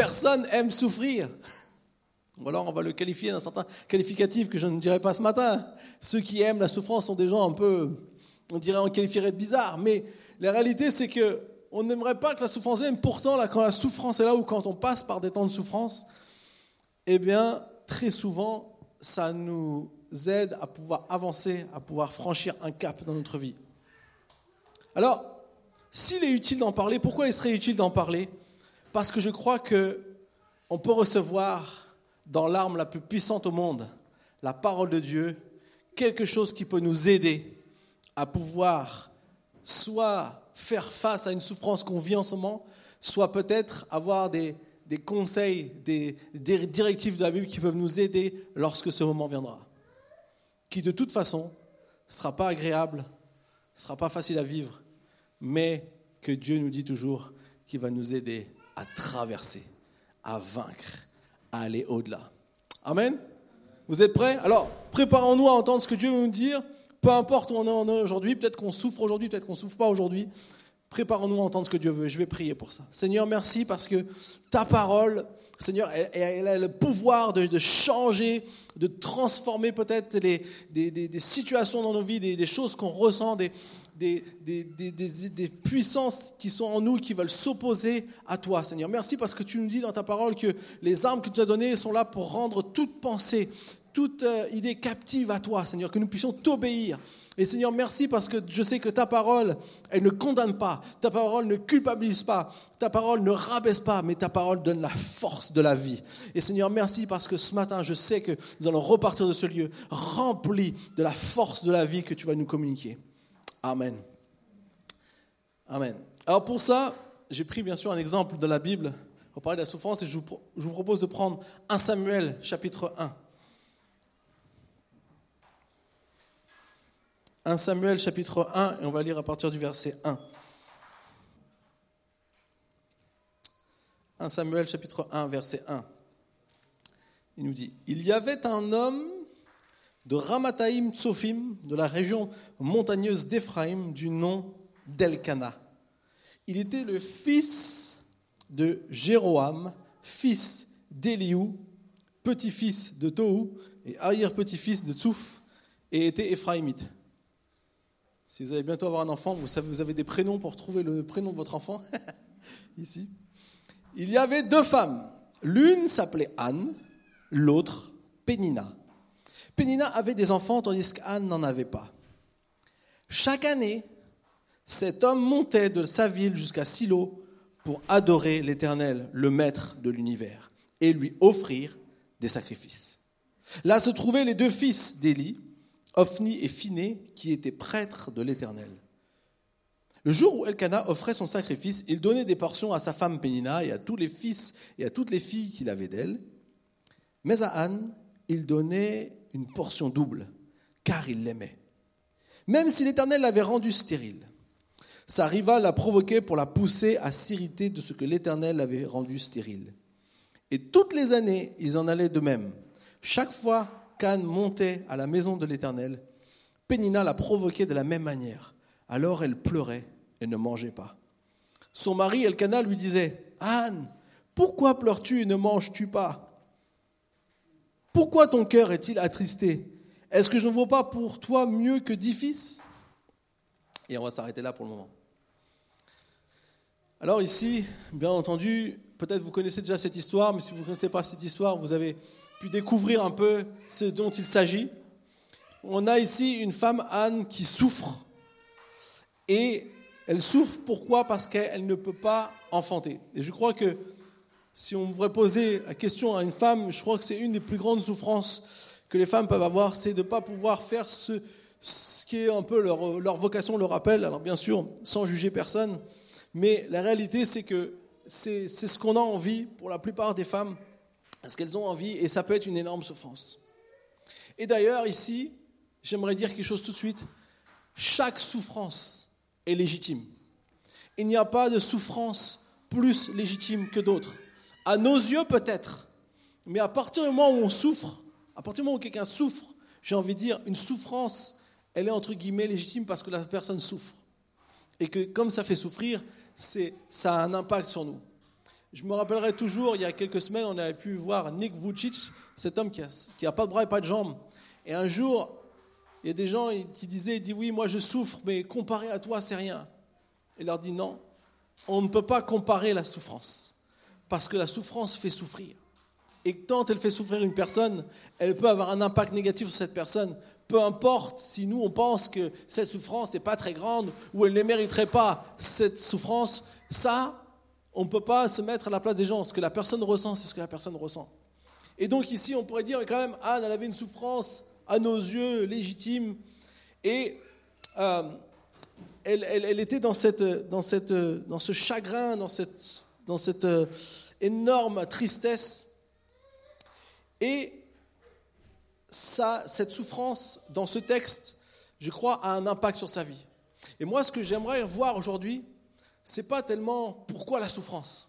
personne aime souffrir. Ou alors on va le qualifier d'un certain qualificatif que je ne dirai pas ce matin. Ceux qui aiment la souffrance sont des gens un peu, on dirait, on qualifierait de bizarres. Mais la réalité, c'est que on n'aimerait pas que la souffrance aime. Pourtant, là, quand la souffrance est là ou quand on passe par des temps de souffrance, eh bien, très souvent, ça nous aide à pouvoir avancer, à pouvoir franchir un cap dans notre vie. Alors, s'il est utile d'en parler, pourquoi il serait utile d'en parler? Parce que je crois que on peut recevoir dans l'arme la plus puissante au monde, la parole de Dieu, quelque chose qui peut nous aider à pouvoir soit faire face à une souffrance qu'on vit en ce moment, soit peut-être avoir des, des conseils, des, des directives de la Bible qui peuvent nous aider lorsque ce moment viendra. Qui de toute façon ne sera pas agréable, ne sera pas facile à vivre, mais que Dieu nous dit toujours qu'il va nous aider à traverser, à vaincre, à aller au-delà. Amen Vous êtes prêts? Alors, préparons-nous à entendre ce que Dieu veut nous dire, peu importe où on en est aujourd'hui, peut-être qu'on souffre aujourd'hui, peut-être qu'on ne souffre pas aujourd'hui. Préparons-nous à entendre ce que Dieu veut. Je vais prier pour ça. Seigneur, merci parce que ta parole, Seigneur, elle, a le pouvoir de, changer, de transformer peut-être des, des, situations dans nos vies, des, choses qu'on ressent, des, des, puissances qui sont en nous, qui veulent s'opposer à toi, Seigneur. Merci parce que tu nous dis dans ta parole que les armes que tu as données sont là pour rendre toute pensée, toute euh, idée captive à toi, Seigneur, que nous puissions t'obéir. Et Seigneur, merci parce que je sais que ta parole, elle ne condamne pas, ta parole ne culpabilise pas, ta parole ne rabaisse pas, mais ta parole donne la force de la vie. Et Seigneur, merci parce que ce matin, je sais que nous allons repartir de ce lieu rempli de la force de la vie que tu vas nous communiquer. Amen. Amen. Alors pour ça, j'ai pris bien sûr un exemple de la Bible pour parler de la souffrance et je vous, propose de prendre 1 Samuel chapitre 1. 1 Samuel chapitre 1 et on va lire à partir du verset 1. 1 Samuel chapitre 1 verset 1. Il nous dit, il y avait un homme de Ramataïm Tsofim, de la région montagneuse d'Éphraïm, du nom d'Elkana. Il était le fils de Jéroam, fils d'Eliou, petit-fils de Tohu et arrière-petit-fils de Tsouf, et était éphraïmite. Si vous allez bientôt avoir un enfant, vous savez, vous avez des prénoms pour trouver le prénom de votre enfant, ici. Il y avait deux femmes. L'une s'appelait Anne, l'autre Pénina. Pénina avait des enfants tandis qu'Anne n'en avait pas. Chaque année, cet homme montait de sa ville jusqu'à Silo pour adorer l'Éternel, le Maître de l'univers, et lui offrir des sacrifices. Là se trouvaient les deux fils d'Élie, Ophni et Phiné, qui étaient prêtres de l'Éternel. Le jour où Elkanah offrait son sacrifice, il donnait des portions à sa femme Pénina et à tous les fils et à toutes les filles qu'il avait d'elle. Mais à Anne, il donnait une portion double, car il l'aimait. Même si l'Éternel l'avait rendu stérile, sa rivale l'a provoqué pour la pousser à s'irriter de ce que l'Éternel avait rendu stérile. Et toutes les années, ils en allaient de même. Chaque fois qu'Anne montait à la maison de l'Éternel, Pénina la provoquait de la même manière. Alors elle pleurait et ne mangeait pas. Son mari Elkanah lui disait Anne, pourquoi pleures-tu et ne manges-tu pas? Pourquoi ton cœur est-il attristé? Est-ce que je ne vaux pas pour toi mieux que dix fils? Et on va s'arrêter là pour le moment. Alors ici, bien entendu, peut-être vous connaissez déjà cette histoire, mais si vous ne connaissez pas cette histoire, vous avez pu découvrir un peu ce dont il s'agit. On a ici une femme, Anne, qui souffre. Et elle souffre pourquoi? Parce qu'elle ne peut pas enfanter. Et je crois que si on devrait poser la question à une femme, je crois que c'est une des plus grandes souffrances que les femmes peuvent avoir, c'est de ne pas pouvoir faire ce, qui est un peu leur, leur, vocation, leur appel. Alors bien sûr, sans juger personne, mais la réalité c'est que c'est ce qu'on a envie pour la plupart des femmes, ce qu'elles ont envie, et ça peut être une énorme souffrance. Et d'ailleurs, ici, j'aimerais dire quelque chose tout de suite. Chaque souffrance est légitime. Il n'y a pas de souffrance plus légitime que d'autres. À nos yeux, peut-être. Mais à partir du moment où on souffre, à partir du moment où quelqu'un souffre, j'ai envie de dire, une souffrance, elle est entre guillemets légitime parce que la personne souffre. Et que comme ça fait souffrir, ça a un impact sur nous. Je me rappellerai toujours, il y a quelques semaines, on avait pu voir Nick Vucic, cet homme qui n'a pas de bras et pas de jambes. Et un jour, il y a des gens qui disaient, il dit oui, moi je souffre, mais comparé à toi, c'est rien. Il leur dit non, on ne peut pas comparer la souffrance, parce que la souffrance fait souffrir. Et quand elle fait souffrir une personne, elle peut avoir un impact négatif sur cette personne. Peu importe si nous on pense que cette souffrance n'est pas très grande ou elle ne mériterait pas cette souffrance, ça, on ne peut pas se mettre à la place des gens. Ce que la personne ressent, c'est ce que la personne ressent. Et donc ici, on pourrait dire quand même, Anne, elle avait une souffrance à nos yeux légitime. Et euh, elle, était dans, cette, dans, cette, dans ce chagrin, dans cette, dans cette euh, énorme tristesse. Et ça, cette souffrance dans ce texte, je crois, a un impact sur sa vie. Et moi, ce que j'aimerais voir aujourd'hui, c'est pas tellement pourquoi la souffrance.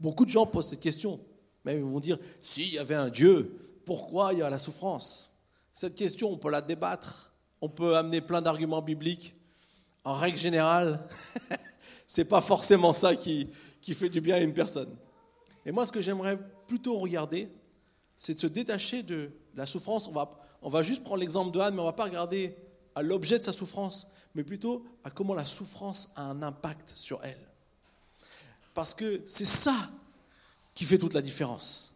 Beaucoup de gens posent cette question. Même ils vont dire s'il y avait un Dieu, pourquoi il y a la souffrance? Cette question, on peut la débattre, on peut amener plein d'arguments bibliques. En règle générale, c'est pas forcément ça qui, qui fait du bien à une personne. Et moi, ce que j'aimerais plutôt regarder, c'est de se détacher de la souffrance. On va, on va juste prendre l'exemple de Anne, mais on ne va pas regarder à l'objet de sa souffrance, mais plutôt à comment la souffrance a un impact sur elle. Parce que c'est ça qui fait toute la différence.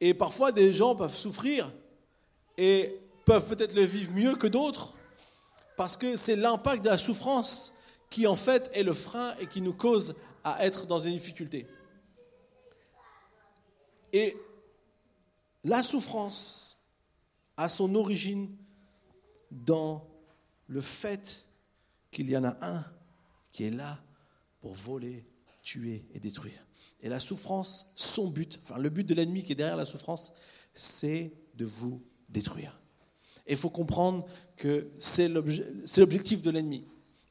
Et parfois, des gens peuvent souffrir et peuvent peut-être le vivre mieux que d'autres, parce que c'est l'impact de la souffrance qui, en fait, est le frein et qui nous cause à être dans une difficulté. Et la souffrance a son origine dans le fait qu'il y en a un qui est là pour voler, tuer et détruire. Et la souffrance, son but, enfin le but de l'ennemi qui est derrière la souffrance, c'est de vous détruire. Et il faut comprendre que c'est l'objectif de l'ennemi.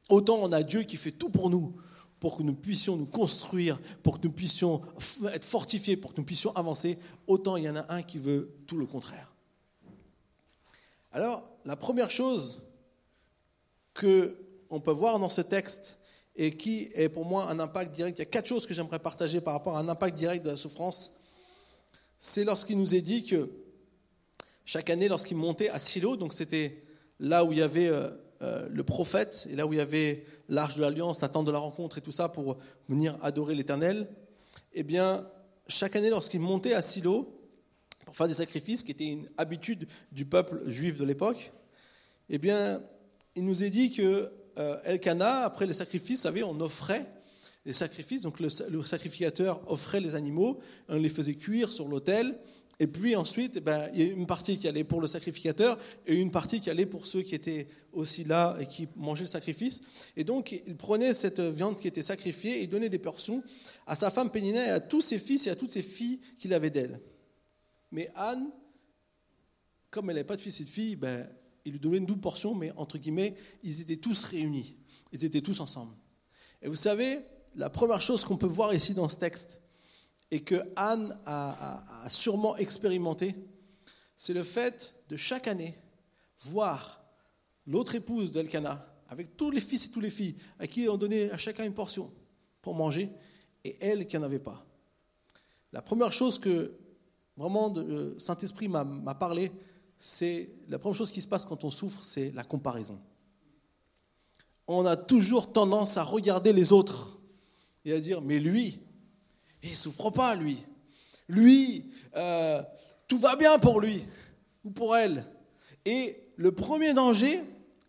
Autant on a Dieu qui fait tout pour nous, pour que nous puissions nous construire, pour que nous puissions être fortifiés, pour que nous puissions avancer, autant il y en a un qui veut tout le contraire. Alors, la première chose qu'on peut voir dans ce texte et qui est pour moi un impact direct, il y a quatre choses que j'aimerais partager par rapport à un impact direct de la souffrance. C'est lorsqu'il nous est dit que chaque année, lorsqu'il montait à Silo, donc c'était là où il y avait euh, le prophète et là où il y avait l'arche de l'alliance, la tente de la rencontre et tout ça pour venir adorer l'Éternel, eh bien, chaque année, lorsqu'il montait à Silo pour faire des sacrifices, qui était une habitude du peuple juif de l'époque, eh bien, il nous est dit que euh, Elkanah, après les sacrifices, vous savez, on offrait les sacrifices, donc le, sacrificateur offrait les animaux, on les faisait cuire sur l'autel, et puis ensuite, eh ben, il y a une partie qui allait pour le sacrificateur et une partie qui allait pour ceux qui étaient aussi là et qui mangeaient le sacrifice. Et donc, il prenait cette viande qui était sacrifiée et donnait des portions à sa femme Pénina et à tous ses fils et à toutes ses filles qu'il avait d'elle. Mais Anne, comme elle n'avait pas de fils et de filles, ben, il lui donnait une double portion, mais entre guillemets, ils étaient tous réunis, ils étaient tous ensemble. Et vous savez, la première chose qu'on peut voir ici dans ce texte, et que Anne a, sûrement expérimenté, c'est le fait de chaque année voir l'autre épouse d'Elkana, avec tous les fils et toutes les filles, à qui on donnait à chacun une portion pour manger, et elle qui n'en avait pas. La première chose que vraiment le Saint-Esprit m'a parlé, c'est la première chose qui se passe quand on souffre, c'est la comparaison. On a toujours tendance à regarder les autres et à dire, mais lui, il ne souffre pas, lui. Lui, euh, tout va bien pour lui ou pour elle. Et le premier danger,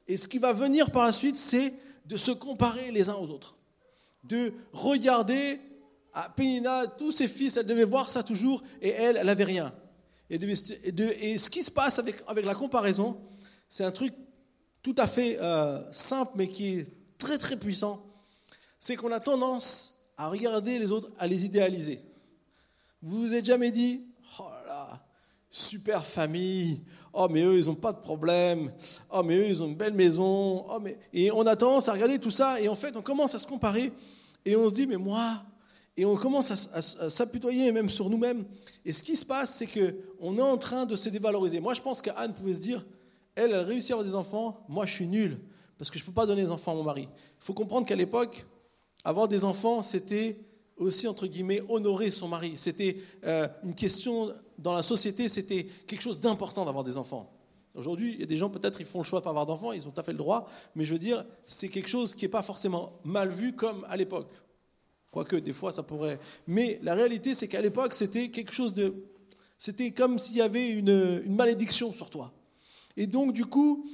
et ce qui va venir par la suite, c'est de se comparer les uns aux autres. De regarder à Pénina, tous ses fils, elle devait voir ça toujours, et elle, elle n'avait rien. Et, ce qui se passe avec, avec la comparaison, c'est un truc tout à fait euh, simple, mais qui est très très puissant. C'est qu'on a tendance à regarder les autres, à les idéaliser. Vous vous êtes jamais dit, oh là, super famille, oh mais eux ils n'ont pas de problème, oh mais eux ils ont une belle maison, oh mais... et on a tendance à regarder tout ça et en fait on commence à se comparer et on se dit mais moi, et on commence à, s'apitoyer même sur nous-mêmes. Et ce qui se passe, c'est qu'on est en train de se dévaloriser. Moi, je pense qu'Anne pouvait se dire, elle, elle réussit à avoir des enfants, moi, je suis nul, parce que je ne peux pas donner des enfants à mon mari. Il faut comprendre qu'à l'époque, avoir des enfants, c'était aussi, entre guillemets, honorer son mari. C'était euh, une question dans la société, c'était quelque chose d'important d'avoir des enfants. Aujourd'hui, il y a des gens, peut-être, ils font le choix de pas avoir d'enfants, ils ont tout à fait le droit, mais je veux dire, c'est quelque chose qui n'est pas forcément mal vu comme à l'époque. Quoique, des fois, ça pourrait. Mais la réalité, c'est qu'à l'époque, c'était quelque chose de. C'était comme s'il y avait une, malédiction sur toi. Et donc, du coup,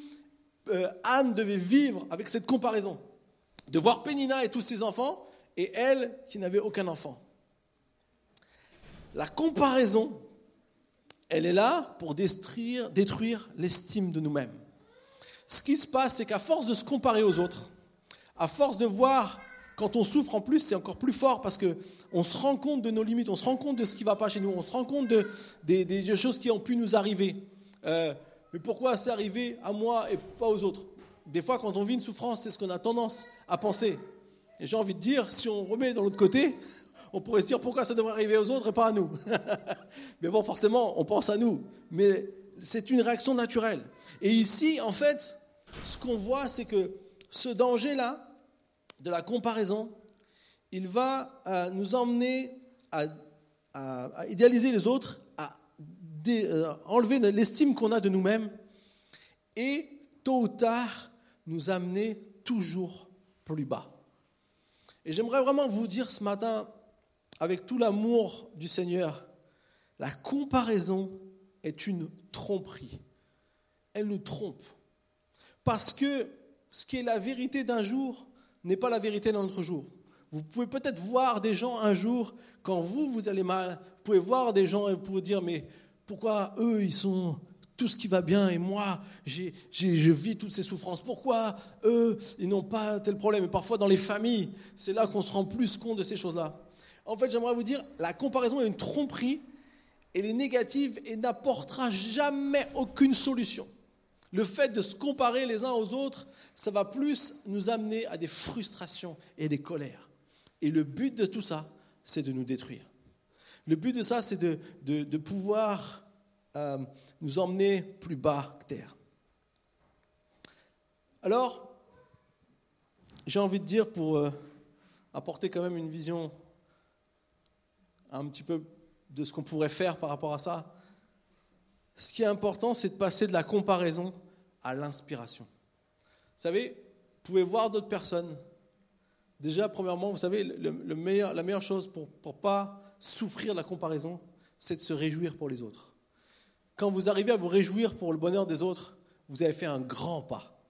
euh, Anne devait vivre avec cette comparaison. De voir Pénina et tous ses enfants, et elle qui n'avait aucun enfant. La comparaison elle est là pour détruire, l'estime de nous-mêmes. Ce qui se passe, c'est qu'à force de se comparer aux autres, à force de voir quand on souffre en plus, c'est encore plus fort parce que on se rend compte de nos limites, on se rend compte de ce qui ne va pas chez nous, on se rend compte de, des, choses qui ont pu nous arriver. Euh, mais pourquoi c'est arrivé à moi et pas aux autres? Des fois, quand on vit une souffrance, c'est ce qu'on a tendance à penser. Et j'ai envie de dire, si on remet dans l'autre côté, on pourrait se dire pourquoi ça devrait arriver aux autres et pas à nous? Mais bon, forcément, on pense à nous. Mais c'est une réaction naturelle. Et ici, en fait, ce qu'on voit, c'est que ce danger-là, de la comparaison, il va euh, nous emmener à, idéaliser les autres, à euh, enlever l'estime qu'on a de nous-mêmes et, tôt ou tard, nous amener toujours plus bas. Et j'aimerais vraiment vous dire ce matin, avec tout l'amour du Seigneur, la comparaison est une tromperie. Elle nous trompe. Parce que ce qui est la vérité d'un jour n'est pas la vérité d'un autre jour. Vous pouvez peut-être voir des gens un jour, quand vous, vous allez mal, vous pouvez voir des gens et vous pouvez dire, mais pourquoi eux, ils sont tout ce qui va bien et moi, j'ai, je vis toutes ces souffrances. Pourquoi eux, ils n'ont pas tel problème? Et parfois, dans les familles, c'est là qu'on se rend plus compte de ces choses-là. En fait, j'aimerais vous dire, la comparaison est une tromperie, elle est négative et n'apportera jamais aucune solution. Le fait de se comparer les uns aux autres, ça va plus nous amener à des frustrations et des colères. Et le but de tout ça, c'est de nous détruire. Le but de ça, c'est de, de, pouvoir euh, nous emmener plus bas que terre. Alors, j'ai envie de dire, pour euh, apporter quand même une vision un petit peu de ce qu'on pourrait faire par rapport à ça. Ce qui est important, c'est de passer de la comparaison à l'inspiration. Vous savez, vous pouvez voir d'autres personnes. Déjà, premièrement, vous savez, la meilleure chose pour ne pas souffrir de la comparaison, c'est de se réjouir pour les autres. Quand vous arrivez à vous réjouir pour le bonheur des autres, vous avez fait un grand pas.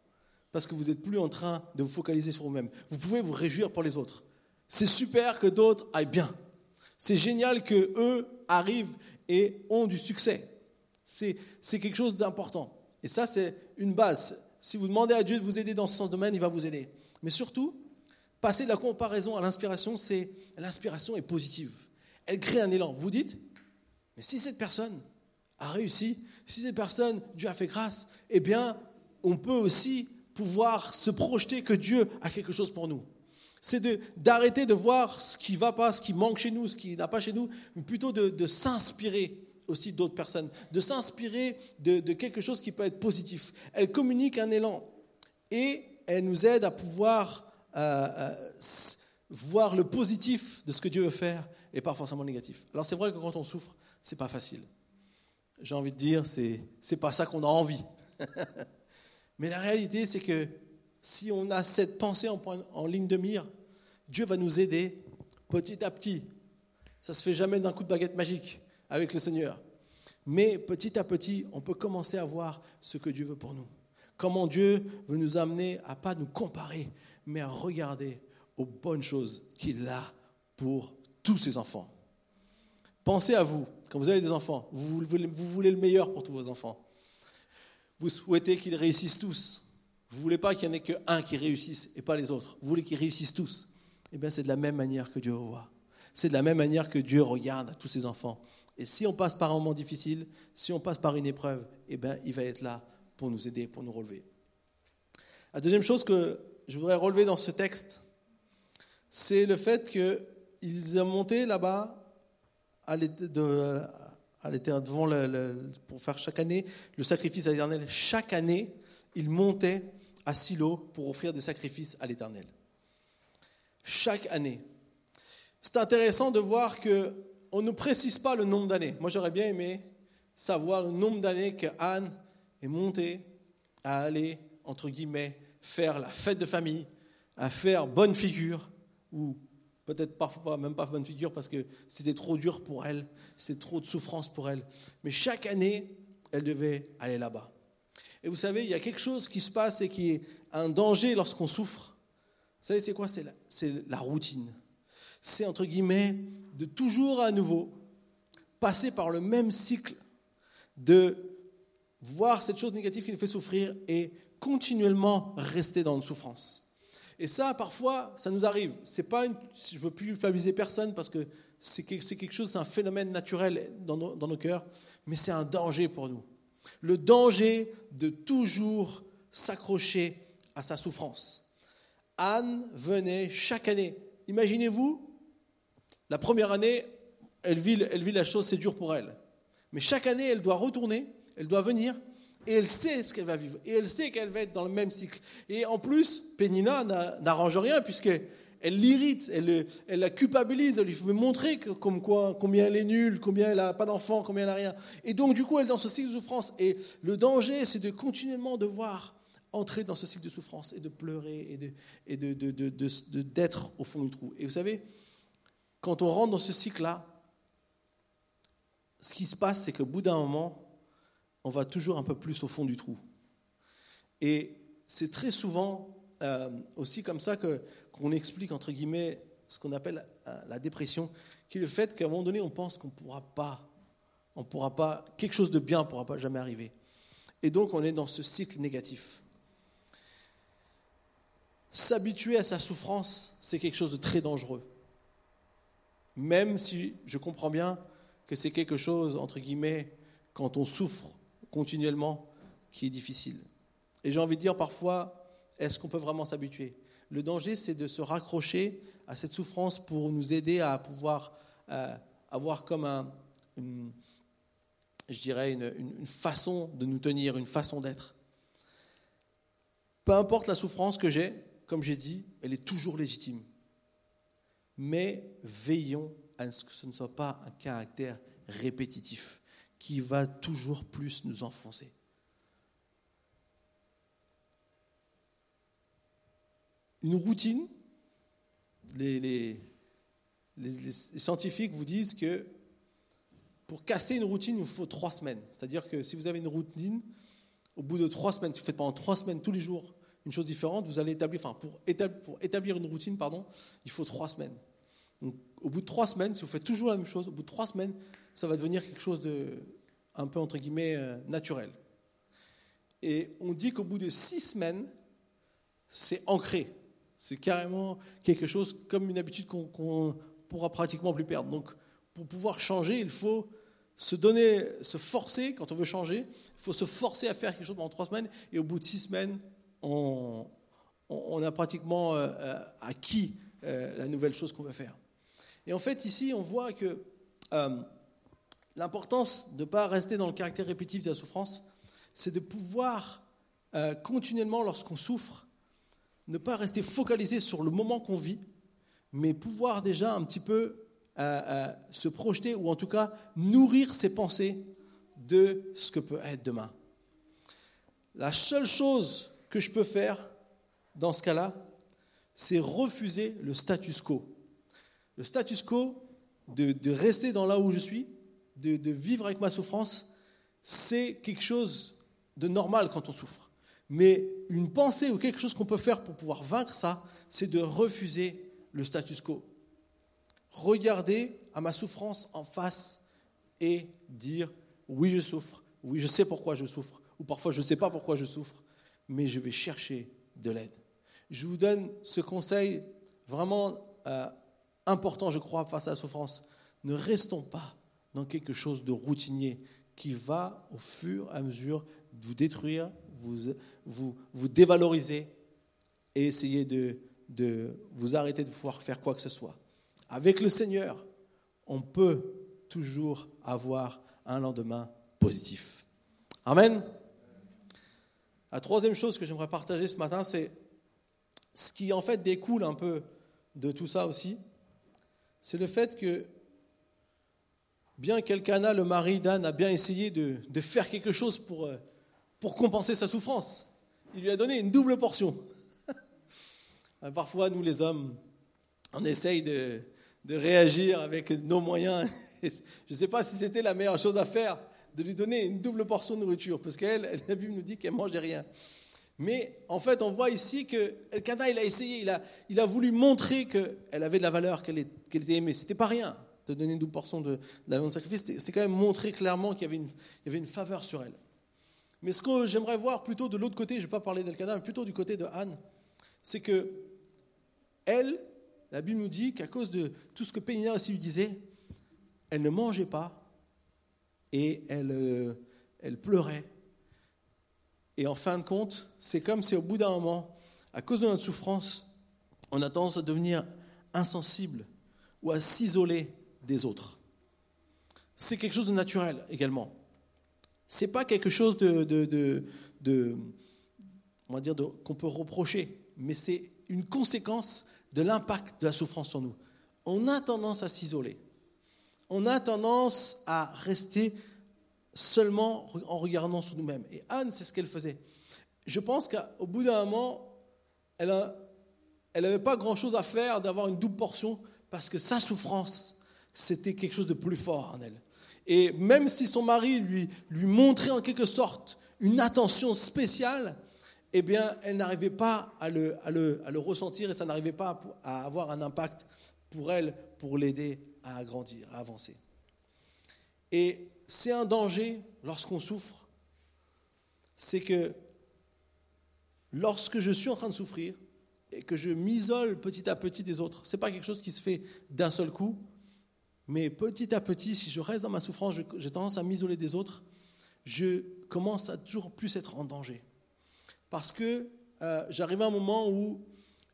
Parce que vous n'êtes plus en train de vous focaliser sur vous-même. Vous pouvez vous réjouir pour les autres. C'est super que d'autres aillent bien. C'est génial que eux arrivent et ont du succès. C'est quelque chose d'important. Et ça, c'est une base. Si vous demandez à Dieu de vous aider dans ce domaine, il va vous aider. Mais surtout, passer de la comparaison à l'inspiration, c'est l'inspiration est positive. Elle crée un élan. Vous dites, mais si cette personne a réussi, si cette personne, Dieu a fait grâce, eh bien, on peut aussi pouvoir se projeter que Dieu a quelque chose pour nous c'est d'arrêter de, voir ce qui ne va pas, ce qui manque chez nous, ce qui n'a pas chez nous, mais plutôt de, s'inspirer aussi d'autres personnes, de s'inspirer de, quelque chose qui peut être positif. Elle communique un élan et elle nous aide à pouvoir euh, euh, voir le positif de ce que Dieu veut faire et pas forcément le négatif. Alors c'est vrai que quand on souffre, c'est pas facile. J'ai envie de dire, c'est c'est pas ça qu'on a envie. Mais la réalité, c'est que si on a cette pensée en, ligne de mire, Dieu va nous aider petit à petit. Ça se fait jamais d'un coup de baguette magique avec le Seigneur. Mais petit à petit, on peut commencer à voir ce que Dieu veut pour nous. Comment Dieu veut nous amener à pas nous comparer, mais à regarder aux bonnes choses qu'il a pour tous ses enfants. Pensez à vous, quand vous avez des enfants, vous voulez le meilleur pour tous vos enfants. Vous souhaitez qu'ils réussissent tous. Vous ne voulez pas qu'il n'y en ait qu'un qui réussisse et pas les autres. Vous voulez qu'ils réussissent tous. Eh bien, c'est de la même manière que Dieu voit. C'est de la même manière que Dieu regarde tous ses enfants. Et si on passe par un moment difficile, si on passe par une épreuve, eh bien, il va être là pour nous aider, pour nous relever. La deuxième chose que je voudrais relever dans ce texte, c'est le fait qu'ils ont monté là-bas devant pour faire chaque année le sacrifice à l'éternel. Chaque année, ils montaient à Silo pour offrir des sacrifices à l'Éternel. Chaque année. c'est intéressant de voir que on ne précise pas le nombre d'années. Moi, j'aurais bien aimé savoir le nombre d'années que Anne est montée à aller, entre guillemets, faire la fête de famille, à faire bonne figure, ou peut-être parfois même pas bonne figure parce que c'était trop dur pour elle, c'était trop de souffrance pour elle. Mais chaque année, elle devait aller là-bas. Et vous savez, il y a quelque chose qui se passe et qui est un danger lorsqu'on souffre. Vous savez, c'est quoi? C'est la, la routine. C'est, entre guillemets, de toujours à nouveau passer par le même cycle de voir cette chose négative qui nous fait souffrir et continuellement rester dans une souffrance. Et ça, parfois, ça nous arrive. C'est pas je ne veux plus culpabiliser personne parce que c'est quelque chose, c'est un phénomène naturel dans nos, dans cœurs, mais c'est un danger pour nous. Le danger de toujours s'accrocher à sa souffrance. Anne venait chaque année. Imaginez-vous, la première année, elle vit, elle vit la chose, c'est dur pour elle. Mais chaque année, elle doit retourner, elle doit venir, et elle sait ce qu'elle va vivre. Et elle sait qu'elle va être dans le même cycle. Et en plus, Pénina n'arrange rien, puisqu'elle l'irrite, elle, la culpabilise, elle lui fait montrer comme quoi, combien elle est nulle, combien elle n'a pas d'enfant, combien elle n'a rien. Et donc, du coup, elle est dans ce cycle de souffrance. Et le danger, c'est de continuellement devoir entrer dans ce cycle de souffrance et de pleurer et d'être de, de, au fond du trou. Et vous savez, quand on rentre dans ce cycle-là, ce qui se passe, c'est qu'au bout d'un moment, on va toujours un peu plus au fond du trou. Et c'est très souvent euh, aussi comme ça qu'on explique, entre guillemets, ce qu'on appelle euh, la dépression, qui est le fait qu'à un moment donné, on pense qu'on ne pourra pas, on pourra pas, quelque chose de bien ne pourra pas jamais arriver. Et donc, on est dans ce cycle négatif. S'habituer à sa souffrance, c'est quelque chose de très dangereux. Même si je comprends bien que c'est quelque chose, entre guillemets, quand on souffre continuellement, qui est difficile. Et j'ai envie de dire parfois, est-ce qu'on peut vraiment s'habituer? Le danger, c'est de se raccrocher à cette souffrance pour nous aider à pouvoir euh, avoir comme un, je dirais, une façon de nous tenir, une façon d'être. Peu importe la souffrance que j'ai, comme j'ai dit, elle est toujours légitime. Mais veillons à ce que ce ne soit pas un caractère répétitif qui va toujours plus nous enfoncer. Une routine, les, scientifiques vous disent que pour casser une routine, il faut trois semaines. C'est-à-dire que si vous avez une routine, au bout de trois semaines, si vous faites pendant trois semaines tous les jours une chose différente, vous allez établir, enfin, pour établir une routine, pardon, il faut trois semaines. Donc, au bout de trois semaines, si vous faites toujours la même chose, au bout de trois semaines, ça va devenir quelque chose de un peu entre guillemets euh, naturel. Et on dit qu'au bout de six semaines, c'est ancré. C'est carrément quelque chose comme une habitude qu'on pourra pratiquement plus perdre. Donc, pour pouvoir changer, il faut se donner, se forcer quand on veut changer. Il faut se forcer à faire quelque chose pendant trois semaines. Et au bout de six semaines, on, on a pratiquement euh, euh, acquis la nouvelle chose qu'on veut faire. Et en fait, ici, on voit que l'importance de ne pas rester dans le caractère répétitif de la souffrance, c'est de pouvoir euh, continuellement, lorsqu'on souffre, ne pas rester focalisé sur le moment qu'on vit, mais pouvoir déjà un petit peu euh, euh, se projeter, ou en tout cas nourrir ses pensées de ce que peut être demain. La seule chose que je peux faire dans ce cas-là, c'est refuser le status quo. Le status quo, de rester dans là où je suis, de, vivre avec ma souffrance, c'est quelque chose de normal quand on souffre. Mais une pensée ou quelque chose qu'on peut faire pour pouvoir vaincre ça, c'est de refuser le status quo. Regarder à ma souffrance en face et dire oui je souffre, oui je sais pourquoi je souffre, ou parfois je ne sais pas pourquoi je souffre, mais je vais chercher de l'aide. Je vous donne ce conseil vraiment euh, important, je crois, face à la souffrance. Ne restons pas dans quelque chose de routinier qui va, au fur et à mesure, vous détruire, vous, vous, vous dévaloriser et essayer de, de vous arrêter de pouvoir faire quoi que ce soit. Avec le Seigneur, on peut toujours avoir un lendemain positif. Amen. La troisième chose que j'aimerais partager ce matin, c'est ce qui en fait découle un peu de tout ça aussi, c'est le fait que, bien qu'Elkana, le mari d'Anne, a bien essayé de, faire quelque chose pour, euh, pour compenser sa souffrance, il lui a donné une double portion. Parfois, nous les hommes, on essaye de, réagir avec nos moyens. Je ne sais pas si c'était la meilleure chose à faire, de lui donner une double portion de nourriture, parce qu'elle, la Bible nous dit qu'elle mangeait rien. Mais en fait, on voit ici que Elkana, il a essayé, il a, il a voulu montrer qu'elle avait de la valeur, qu'elle était aimée. C'était pas rien de donner une double portion de, la viande de sacrifice, c'était quand même montrer clairement qu'il y avait une faveur sur elle. Mais ce que j'aimerais voir plutôt de l'autre côté, je ne vais pas parler d'Elkana, mais plutôt du côté de Anne, c'est que elle, la Bible nous dit qu'à cause de tout ce que Pénina aussi lui disait, elle ne mangeait pas et elle, euh, elle pleurait. Et en fin de compte, c'est comme si au bout d'un moment, à cause de notre souffrance, on a tendance à devenir insensible ou à s'isoler des autres. C'est quelque chose de naturel également. C'est pas quelque chose de, de, de, on va dire qu'on peut reprocher, mais c'est une conséquence de l'impact de la souffrance sur nous. On a tendance à s'isoler. On a tendance à rester seulement en regardant sur nous-mêmes. Et Anne, c'est ce qu'elle faisait. Je pense qu'au bout d'un moment, elle n'avait pas grand-chose à faire d'avoir une double portion parce que sa souffrance, c'était quelque chose de plus fort en elle. Et même si son mari lui, lui montrait en quelque sorte une attention spéciale, eh bien, elle n'arrivait pas à le, à, le, à le, ressentir et ça n'arrivait pas à avoir un impact pour elle, pour l'aider à grandir, à avancer. Et c'est un danger lorsqu'on souffre, c'est que lorsque je suis en train de souffrir et que je m'isole petit à petit des autres, ce n'est pas quelque chose qui se fait d'un seul coup, mais petit à petit, si je reste dans ma souffrance, j'ai tendance à m'isoler des autres, je commence à toujours plus être en danger parce que euh, j'arrive à un moment où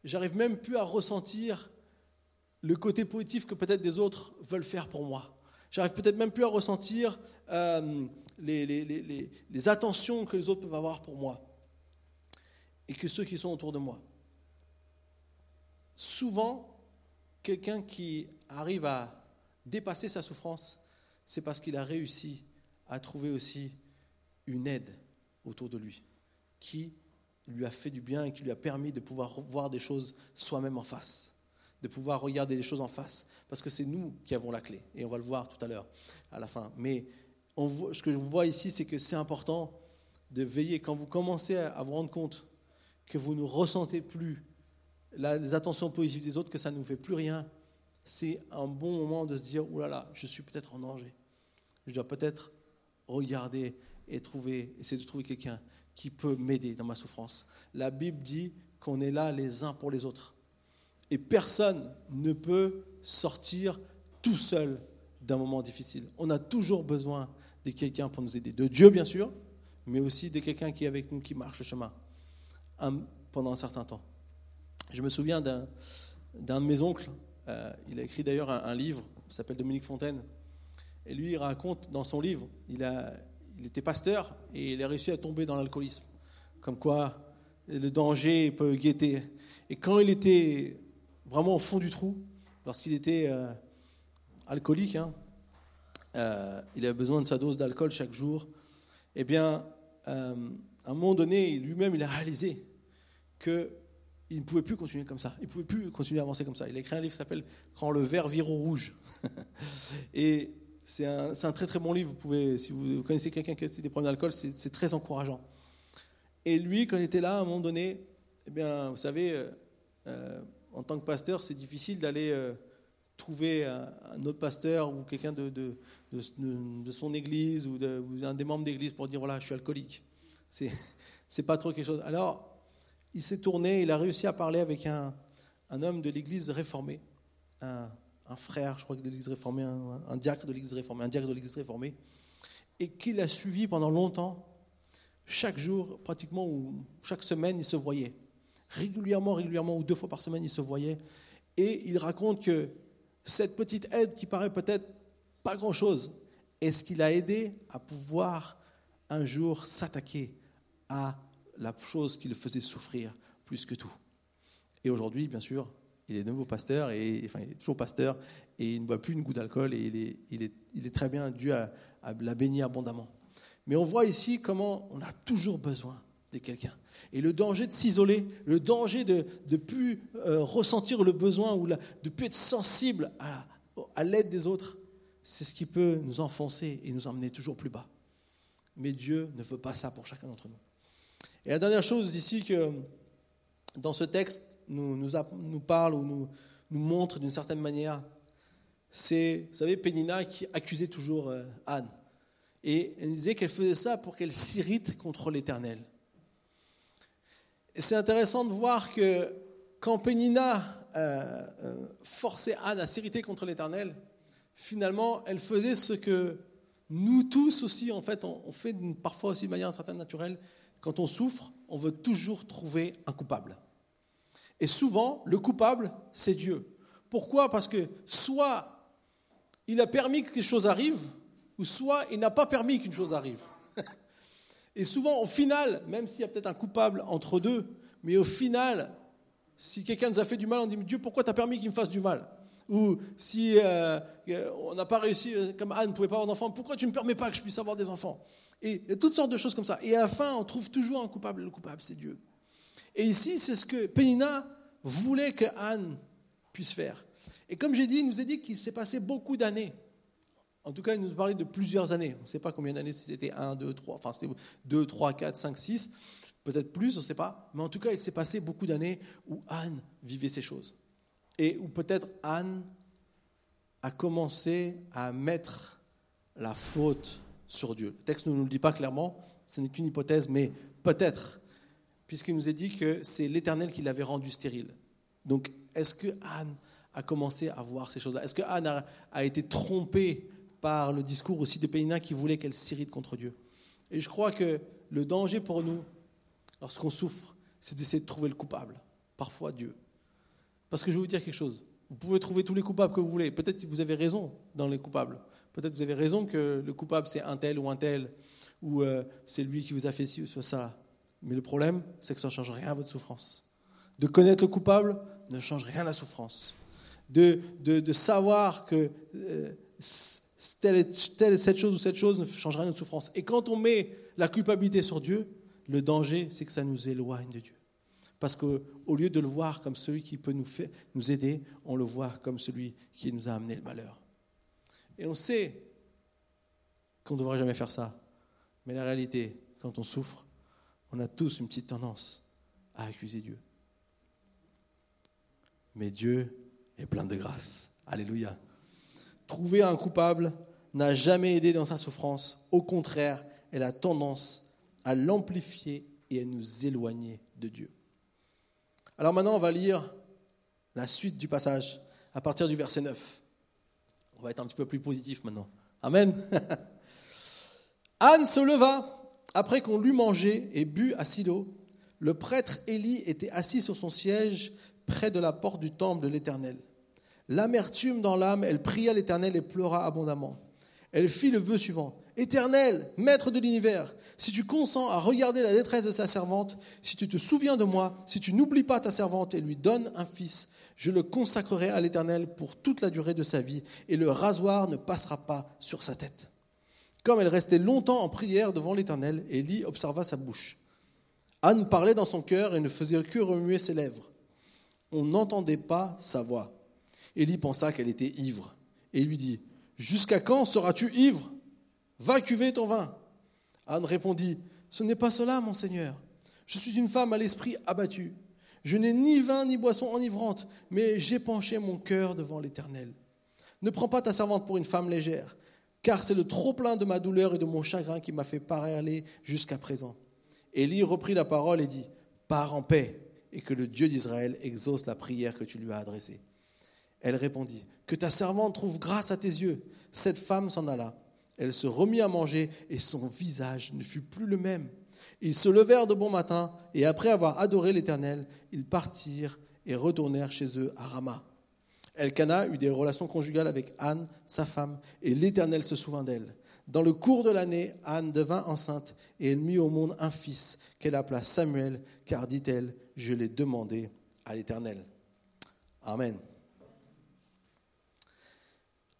j'arrive même plus à ressentir le côté positif que peut-être des autres veulent faire pour moi. J'arrive peut-être même plus à ressentir euh, les, les, les, attentions que les autres peuvent avoir pour moi et que ceux qui sont autour de moi. Souvent, quelqu'un qui arrive à dépasser sa souffrance, c'est parce qu'il a réussi à trouver aussi une aide autour de lui qui lui a fait du bien et qui lui a permis de pouvoir voir des choses soi-même en face, de pouvoir regarder les choses en face, parce que c'est nous qui avons la clé, et on va le voir tout à l'heure, à la fin. Mais ce que je vois ici, c'est que c'est important de veiller, quand vous commencez à vous rendre compte que vous ne ressentez plus les attentions positives des autres, que ça ne vous fait plus rien, c'est un bon moment de se dire, oh là là, je suis peut-être en danger. Je dois peut-être regarder et trouver, essayer de trouver quelqu'un qui peut m'aider dans ma souffrance. La Bible dit qu'on est là les uns pour les autres. Et personne ne peut sortir tout seul d'un moment difficile. On a toujours besoin de quelqu'un pour nous aider. De Dieu, bien sûr, mais aussi de quelqu'un qui est avec nous, qui marche le chemin pendant un certain temps. Je me souviens d'un, de mes oncles. Euh, il a écrit d'ailleurs un, livre, il s'appelle Dominique Fontaine. Et lui, il raconte dans son livre, il a, il était pasteur et il a réussi à tomber dans l'alcoolisme. Comme quoi, le danger peut guetter. Et quand il était vraiment au fond du trou, lorsqu'il était euh, alcoolique, hein, euh, il avait besoin de sa dose d'alcool chaque jour, eh bien, à un moment donné, lui-même, il a réalisé qu'il ne pouvait plus continuer comme ça. Il ne pouvait plus continuer à avancer comme ça. Il a écrit un livre qui s'appelle Quand le verre vire au rouge. et c'est un, très très bon livre. Vous pouvez, si vous connaissez quelqu'un qui a des problèmes d'alcool, c'est très encourageant. Et lui, quand il était là, à un moment donné, eh bien, vous savez, euh, euh, en tant que pasteur, c'est difficile d'aller euh, trouver un, autre pasteur ou quelqu'un de, de, son église ou, un des membres d'église pour dire voilà, je suis alcoolique. C'est pas trop quelque chose. Alors, il s'est tourné, il a réussi à parler avec un, un homme de l'église réformée, un, un frère, je crois, de l'Église réformée, un, diacre de l'Église réformée, un diacre de l'Église réformée, et qu'il a suivi pendant longtemps. Chaque jour, pratiquement, ou chaque semaine, il se voyait. Régulièrement, régulièrement, ou deux fois par semaine, il se voyait. Et il raconte que cette petite aide qui paraît peut-être pas grand-chose, est ce qu'il a aidé à pouvoir un jour s'attaquer à la chose qui le faisait souffrir plus que tout. Et aujourd'hui, bien sûr, Il est nouveau pasteur, et, enfin, il est toujours pasteur, et il ne boit plus une goutte d'alcool, et il est, il, est, il est, très bien, Dieu a, a la béni abondamment. Mais on voit ici comment on a toujours besoin de quelqu'un. Et le danger de s'isoler, le danger de ne plus euh, ressentir le besoin ou la, de plus être sensible à l'aide des autres, c'est ce qui peut nous enfoncer et nous emmener toujours plus bas. Mais Dieu ne veut pas ça pour chacun d'entre nous. Et la dernière chose ici que dans ce texte nous, nous, nous parle ou nous, nous montre d'une certaine manière, c'est, vous savez, Pénina qui accusait toujours euh, Anne. Et elle disait qu'elle faisait ça pour qu'elle s'irrite contre l'Éternel. Et c'est intéressant de voir que quand Pénina euh, euh, forçait Anne à s'irriter contre l'Éternel, finalement, elle faisait ce que nous tous aussi, en fait, on, fait parfois aussi de manière certaine naturelle. Quand on souffre, on veut toujours trouver un coupable. Et souvent, le coupable, c'est Dieu. Pourquoi? Parce que soit il a permis que quelque chose arrive, ou soit il n'a pas permis qu'une chose arrive. Et souvent, au final, même s'il y a peut-être un coupable entre deux, mais au final, si quelqu'un nous a fait du mal, on dit Dieu, pourquoi tu as permis qu'il me fasse du mal? Ou si euh, on n'a pas réussi, euh, comme Anne ne pouvait pas avoir d'enfants, pourquoi tu ne me permets pas que je puisse avoir des enfants? Et toutes sortes de choses comme ça. Et à la fin, on trouve toujours un coupable. Le coupable, c'est Dieu. Et ici, c'est ce que Pénina voulait que Anne puisse faire. Et comme j'ai dit, il nous a dit qu'il s'est passé beaucoup d'années. En tout cas, il nous parlait de plusieurs années. On ne sait pas combien d'années, si c'était 1, 2, 3, enfin c'était 2, 3, 4, 5, 6, peut-être plus, on ne sait pas. Mais en tout cas, il s'est passé beaucoup d'années où Anne vivait ces choses. Et où peut-être Anne a commencé à mettre la faute sur Dieu. Le texte ne nous le dit pas clairement, ce n'est qu'une hypothèse, mais peut-être puisqu'il nous est dit que c'est l'Éternel qui l'avait rendu stérile. Donc, est-ce que Anne a commencé à voir ces choses-là? Est-ce que Anne a, été trompée par le discours aussi de Pénina qui voulait qu'elle s'irrite contre Dieu? Et je crois que le danger pour nous, lorsqu'on souffre, c'est d'essayer de trouver le coupable, parfois Dieu. Parce que je vais vous dire quelque chose. Vous pouvez trouver tous les coupables que vous voulez. Peut-être que vous avez raison dans les coupables. Peut-être que vous avez raison que le coupable c'est un tel ou un tel, ou euh, c'est lui qui vous a fait ci ou ça. Mais le problème, c'est que ça ne change rien à votre souffrance. De connaître le coupable ne change rien à la souffrance. De, de, savoir que euh, telle, telle, cette chose ou cette chose ne change rien à notre souffrance. Et quand on met la culpabilité sur Dieu, le danger, c'est que ça nous éloigne de Dieu. Parce qu'au lieu de le voir comme celui qui peut nous, faire, nous aider, on le voit comme celui qui nous a amené le malheur. Et on sait qu'on ne devrait jamais faire ça. Mais la réalité, quand on souffre, on a tous une petite tendance à accuser Dieu. Mais Dieu est plein de grâce. Alléluia. Trouver un coupable n'a jamais aidé dans sa souffrance. Au contraire, elle a tendance à l'amplifier et à nous éloigner de Dieu. Alors maintenant, on va lire la suite du passage à partir du verset 9. On va être un petit peu plus positif maintenant. Amen. Anne se leva après qu'on l'eut mangé et bu à Silo, le prêtre Élie était assis sur son siège près de la porte du temple de l'Éternel. L'amertume dans l'âme, elle pria l'Éternel et pleura abondamment. Elle fit le vœu suivant. Éternel, maître de l'univers, si tu consens à regarder la détresse de sa servante, si tu te souviens de moi, si tu n'oublies pas ta servante et lui donnes un fils, je le consacrerai à l'Éternel pour toute la durée de sa vie, et le rasoir ne passera pas sur sa tête. Comme elle restait longtemps en prière devant l'Éternel, Élie observa sa bouche. Anne parlait dans son cœur et ne faisait que remuer ses lèvres. On n'entendait pas sa voix. Élie pensa qu'elle était ivre et lui dit Jusqu'à quand seras-tu ivre? Va cuver ton vin. Anne répondit Ce n'est pas cela, mon Seigneur. Je suis une femme à l'esprit abattu. Je n'ai ni vin ni boisson enivrante, mais j'ai penché mon cœur devant l'Éternel. Ne prends pas ta servante pour une femme légère car c'est le trop-plein de ma douleur et de mon chagrin qui m'a fait parler jusqu'à présent. Élie reprit la parole et dit, Pars en paix, et que le Dieu d'Israël exauce la prière que tu lui as adressée. Elle répondit, Que ta servante trouve grâce à tes yeux. Cette femme s'en alla. Elle se remit à manger, et son visage ne fut plus le même. Ils se levèrent de bon matin, et après avoir adoré l'Éternel, ils partirent et retournèrent chez eux à Rama. Elkanah eut des relations conjugales avec Anne, sa femme, et l'Éternel se souvint d'elle. Dans le cours de l'année, Anne devint enceinte et elle mit au monde un fils qu'elle appela Samuel, car dit-elle, je l'ai demandé à l'Éternel. Amen.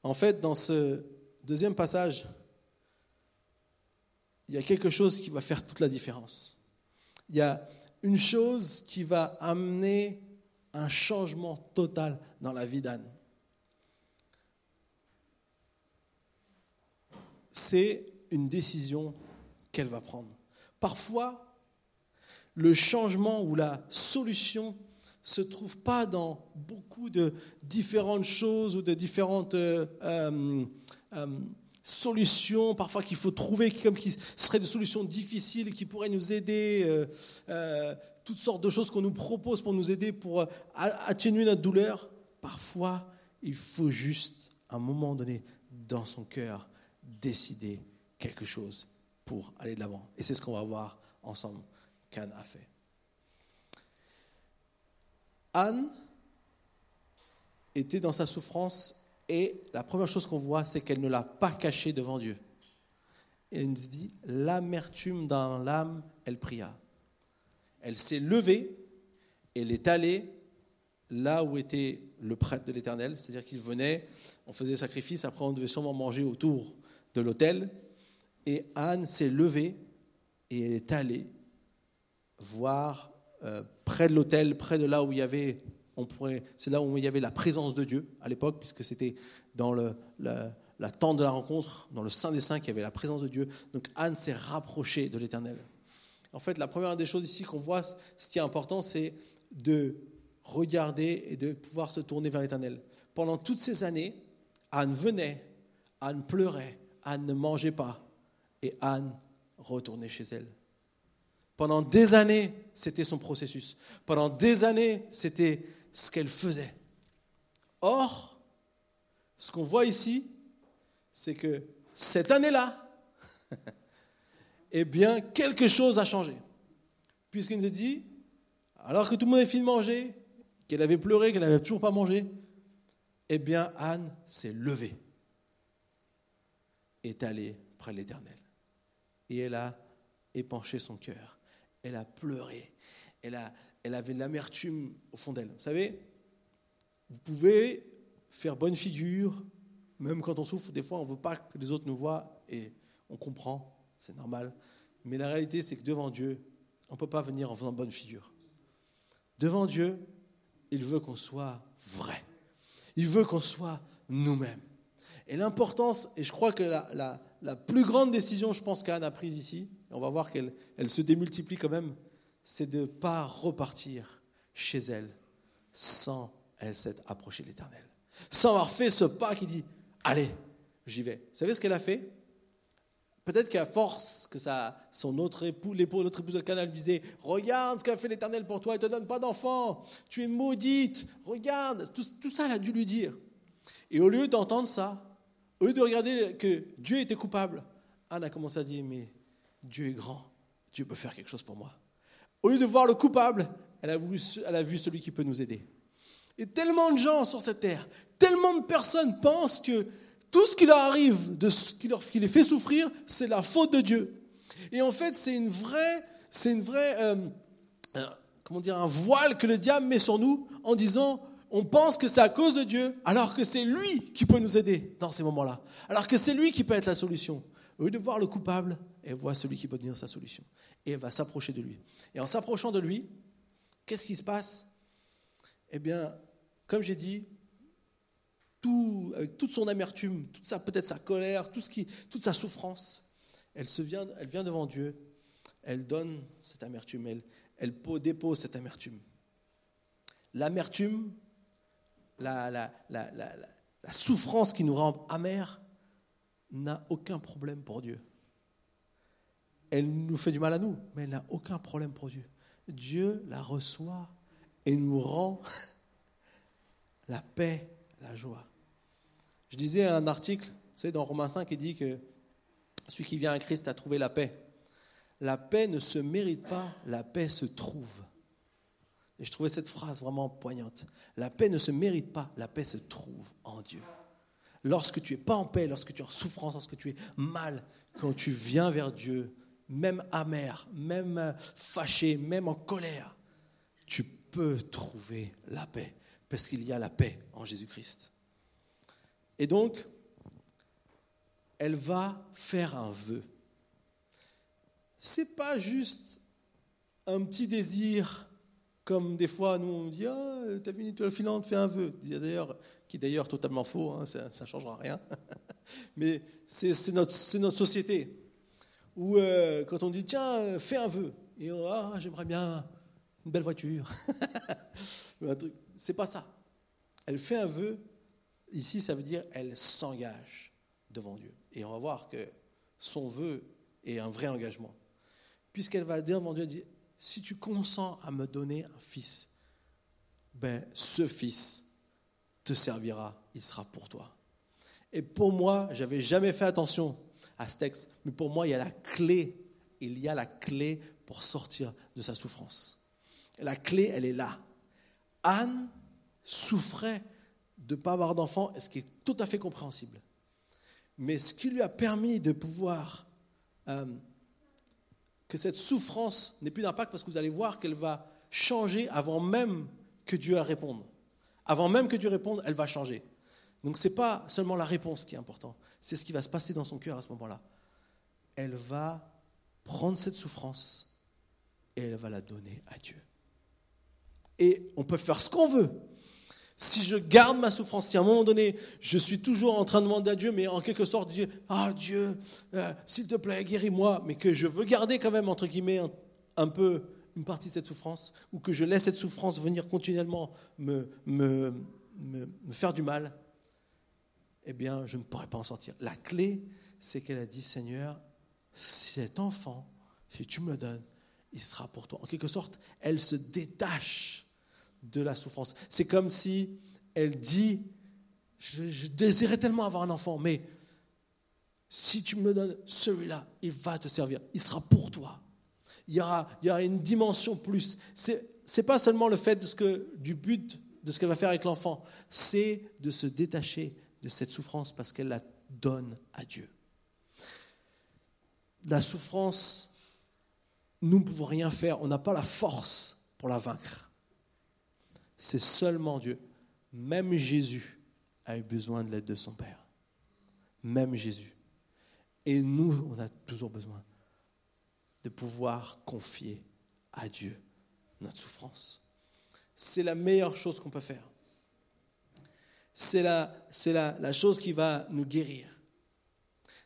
En fait, dans ce deuxième passage, il y a quelque chose qui va faire toute la différence. Il y a une chose qui va amener un changement total dans la vie d'Anne. C'est une décision qu'elle va prendre. Parfois, le changement ou la solution se trouve pas dans beaucoup de différentes choses ou de différentes euh, euh, euh, solutions, parfois qu'il faut trouver, comme qui seraient des solutions difficiles, qui pourraient nous aider, toutes sortes de choses qu'on nous propose pour nous aider, pour atténuer notre douleur. Parfois, il faut juste, à un moment donné, dans son cœur, décider quelque chose pour aller de l'avant. Et c'est ce qu'on va voir ensemble qu'Anne a fait. Anne était dans sa souffrance et la première chose qu'on voit, c'est qu'elle ne l'a pas caché devant Dieu. Et elle nous dit, l'amertume dans l'âme, elle pria. Elle s'est levée, elle est allée là où était le prêtre de l'Éternel, c'est-à-dire qu'il venait, on faisait sacrifice, après on devait sûrement manger autour de l'autel, et Anne s'est levée et elle est allée voir euh, près de l'autel, près de là où il y avait, on pourrait, c'est là où il y avait la présence de Dieu à l'époque, puisque c'était dans la, la tente de la rencontre, dans le Saint des Saints, qu'il y avait la présence de Dieu. Donc Anne s'est rapprochée de l'Éternel. En fait, la première des choses ici qu'on voit, ce qui est important, c'est de regarder et de pouvoir se tourner vers l'Éternel. Pendant toutes ces années, Anne venait, Anne pleurait, Anne ne mangeait pas, et Anne retournait chez elle. Pendant des années, c'était son processus. Pendant des années, c'était ce qu'elle faisait. Or, ce qu'on voit ici, c'est que cette année-là, eh bien, quelque chose a changé. Puisqu'il nous a dit, alors que tout le monde avait fini de manger, qu'elle avait pleuré, qu'elle n'avait toujours pas mangé, eh bien, Anne s'est levée, est allée près de l'Éternel. Et elle a épanché son cœur elle a pleuré, elle, a, elle avait l'amertume au fond d'elle. Vous savez, vous pouvez faire bonne figure, même quand on souffre, des fois on ne veut pas que les autres nous voient et on comprend, c'est normal. Mais la réalité, c'est que devant Dieu, on ne peut pas venir en faisant bonne figure. Devant Dieu, il veut qu'on soit vrai. Il veut qu'on soit nous-mêmes. Et l'importance, et je crois que la, la, la plus grande décision, je pense, qu'Anne a prise ici, on va voir qu'elle elle se démultiplie quand même, c'est de ne pas repartir chez elle sans elle s'être approchée de l'Éternel. Sans avoir fait ce pas qui dit Allez, j'y vais. Vous savez ce qu'elle a fait? Peut-être qu'à force que ça, son autre époux, l'époux, l'autre épouse de canal disait Regarde ce qu'a fait l'Éternel pour toi, il ne te donne pas d'enfant, tu es maudite, regarde. Tout, tout ça, elle a dû lui dire. Et au lieu d'entendre ça, au lieu de regarder que Dieu était coupable, Anne a commencé à dire Mais Dieu est grand, Dieu peut faire quelque chose pour moi. Au lieu de voir le coupable, elle a, vu celui qui peut nous aider. Et tellement de gens sur cette terre, tellement de personnes pensent que tout ce qui leur arrive, qui les fait souffrir, c'est la faute de Dieu. Et en fait, c'est une vraie, c'est une vraie, euh, euh, comment dire, un voile que le diable met sur nous en disant, on pense que c'est à cause de Dieu, alors que c'est lui qui peut nous aider dans ces moments-là, alors que c'est lui qui peut être la solution. Au lieu de voir le coupable, elle voit celui qui peut devenir sa solution. Et elle va s'approcher de lui. Et en s'approchant de lui, qu'est-ce qui se passe? Eh bien, comme j'ai dit, tout, avec toute son amertume, toute peut-être sa colère, tout ce qui, toute sa souffrance, elle, se vient, elle vient devant Dieu, elle donne cette amertume, elle, dépose cette amertume. L'amertume, la, la, la, la, souffrance qui nous rend amers, n'a aucun problème pour Dieu. Elle nous fait du mal à nous, mais elle n'a aucun problème pour Dieu. Dieu la reçoit et nous rend la paix, la joie. Je disais un article, c'est dans Romains 5, qui dit que celui qui vient à Christ a trouvé la paix. La paix ne se mérite pas, la paix se trouve. Et je trouvais cette phrase vraiment poignante. La paix ne se mérite pas, la paix se trouve en Dieu lorsque tu es pas en paix, lorsque tu es en souffrance, lorsque tu es mal, quand tu viens vers Dieu, même amer, même fâché, même en colère, tu peux trouver la paix. parce qu'il y a la paix en Jésus-Christ. Et donc, elle va faire un vœu. C'est pas juste un petit désir comme des fois nous on dit ah t'as fini tu filante fais un vœu d'ailleurs qui est d'ailleurs totalement faux hein, ça ne changera rien. Mais c'est notre, société où euh, quand on dit tiens fais un vœu et on, ah j'aimerais bien une belle voiture. C'est pas ça. Elle fait un vœu. Ici ça veut dire elle s'engage devant Dieu. Et on va voir que son vœu est un vrai engagement. Puisqu'elle va dire devant Dieu si tu consens à me donner un fils, ben, ce fils te servira, il sera pour toi. Et pour moi, j'avais jamais fait attention à ce texte, mais pour moi, il y a la clé, il y a la clé pour sortir de sa souffrance. la clé, elle est là. Anne souffrait de ne pas avoir d'enfant, ce qui est tout à fait compréhensible. Mais ce qui lui a permis de pouvoir euh, que cette souffrance n'ait plus d'impact parce que vous allez voir qu'elle va changer avant même que Dieu réponde. Avant même que Dieu réponde, elle va changer. Donc ce n'est pas seulement la réponse qui est important, c'est ce qui va se passer dans son cœur à ce moment-là. Elle va prendre cette souffrance et elle va la donner à Dieu. Et on peut faire ce qu'on veut. Si je garde ma souffrance, si à un moment donné, je suis toujours en train de demander à Dieu, mais en quelque sorte, Dieu, ah Dieu, euh, s'il te plaît, guéris-moi, mais que je veux garder quand même, entre guillemets, un, peu une partie de cette souffrance, ou que je laisse cette souffrance venir continuellement me, me, me, faire du mal, eh bien, je ne pourrai pas en sortir. La clé, c'est qu'elle a dit, Seigneur, cet enfant, si tu me le donnes, il sera pour toi. En quelque sorte, elle se détache de la souffrance. C'est comme si elle dit, je, désirais tellement avoir un enfant, mais si tu me donnes celui-là, il va te servir, il sera pour toi. Il y aura, une dimension plus. C'est n'est pas seulement le fait du but de ce qu'elle va faire avec l'enfant, c'est de se détacher de cette souffrance parce qu'elle la donne à Dieu. La souffrance, nous ne pouvons rien faire, on n'a pas la force pour la vaincre c'est seulement Dieu. Même Jésus a eu besoin de l'aide de son Père. Même Jésus. Et nous, on a toujours besoin de pouvoir confier à Dieu notre souffrance. C'est la meilleure chose qu'on peut faire. C'est la, la, la, chose qui va nous guérir.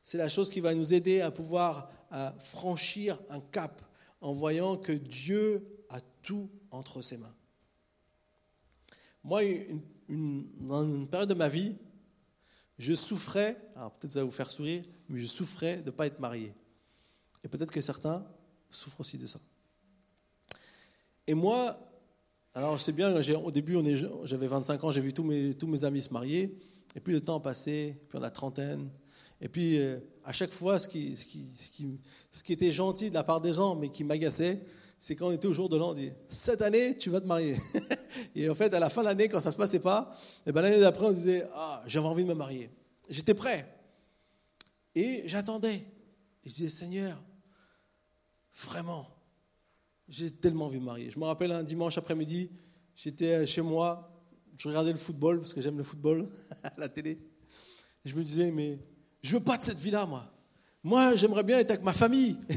C'est la chose qui va nous aider à pouvoir franchir un cap en voyant que Dieu a tout entre ses mains. Moi, dans une période de ma vie, je souffrais, alors peut-être ça va vous faire sourire, mais je souffrais de ne pas être marié. Et peut-être que certains souffrent aussi de ça. Et moi, alors je sais bien, au début, j'avais 25 ans, j'ai vu tous mes, amis se marier, et puis le temps passé, puis on a trentaine, et puis euh, à chaque fois, ce qui, était gentil de la part des gens, mais qui m'agaçait, c'est quand on était au jour de l'an, on dit Cette année, tu vas te marier. et en fait, à la fin de l'année, quand ça ne se passait pas, eh ben, l'année d'après, on disait Ah, j'avais envie de me marier. J'étais prêt. Et j'attendais. Et je disais Seigneur, vraiment, j'ai tellement envie de me marier. Je me rappelle un dimanche après-midi, j'étais chez moi, je regardais le football, parce que j'aime le football à la télé. Et je me disais Mais je veux pas de cette vie-là, moi. Moi, j'aimerais bien être avec ma famille.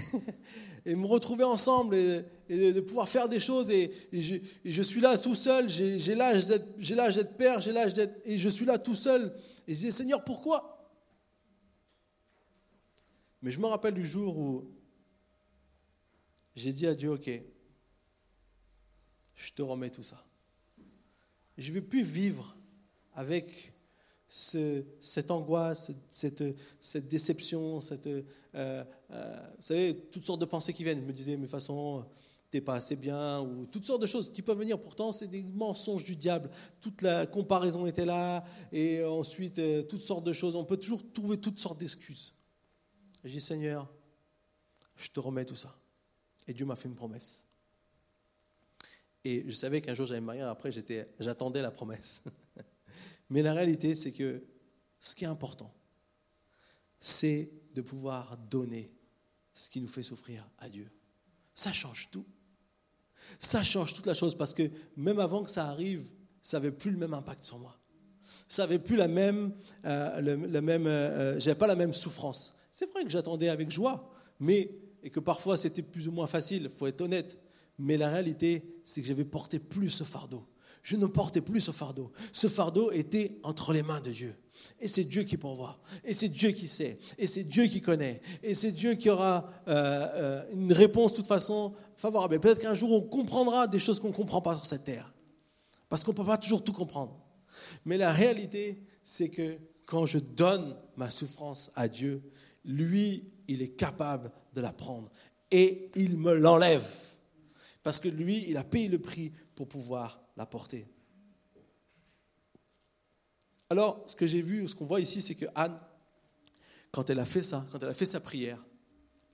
et me retrouver ensemble et, de pouvoir faire des choses. Et, je, suis là tout seul, j'ai l'âge d'être père, j'ai l'âge d'être... Et je suis là tout seul. Et je dis, Seigneur, pourquoi? Mais je me rappelle du jour où j'ai dit à Dieu, OK, je te remets tout ça. Je ne veux plus vivre avec cette angoisse, cette, déception, cette, euh, euh, vous savez, toutes sortes de pensées qui viennent. Je me disais, mais de toute façon, t'es pas assez bien, ou toutes sortes de choses qui peuvent venir. Pourtant, c'est des mensonges du diable. Toute la comparaison était là, et ensuite, euh, toutes sortes de choses. On peut toujours trouver toutes sortes d'excuses. J'ai dit, Seigneur, je te remets tout ça. Et Dieu m'a fait une promesse. Et je savais qu'un jour j'allais me marier, après j'attendais la promesse. Mais la réalité, c'est que ce qui est important, c'est de pouvoir donner ce qui nous fait souffrir à Dieu. Ça change tout. Ça change toute la chose parce que même avant que ça arrive, ça n'avait plus le même impact sur moi. Ça n'avait plus la même, euh, le, même, euh, j'avais pas la même souffrance. C'est vrai que j'attendais avec joie, mais et que parfois c'était plus ou moins facile, faut être honnête. Mais la réalité, c'est que j'avais porté plus ce fardeau. Je ne portais plus ce fardeau. Ce fardeau était entre les mains de Dieu. Et c'est Dieu qui pourvoit. Et c'est Dieu qui sait. Et c'est Dieu qui connaît. Et c'est Dieu qui aura euh, euh, une réponse de toute façon favorable. Peut-être qu'un jour on comprendra des choses qu'on ne comprend pas sur cette terre. Parce qu'on ne peut pas toujours tout comprendre. Mais la réalité, c'est que quand je donne ma souffrance à Dieu, lui, il est capable de la prendre. Et il me l'enlève. Parce que lui, il a payé le prix pour pouvoir la porter. Alors, ce que j'ai vu, ce qu'on voit ici, c'est que Anne, quand elle a fait ça, quand elle a fait sa prière,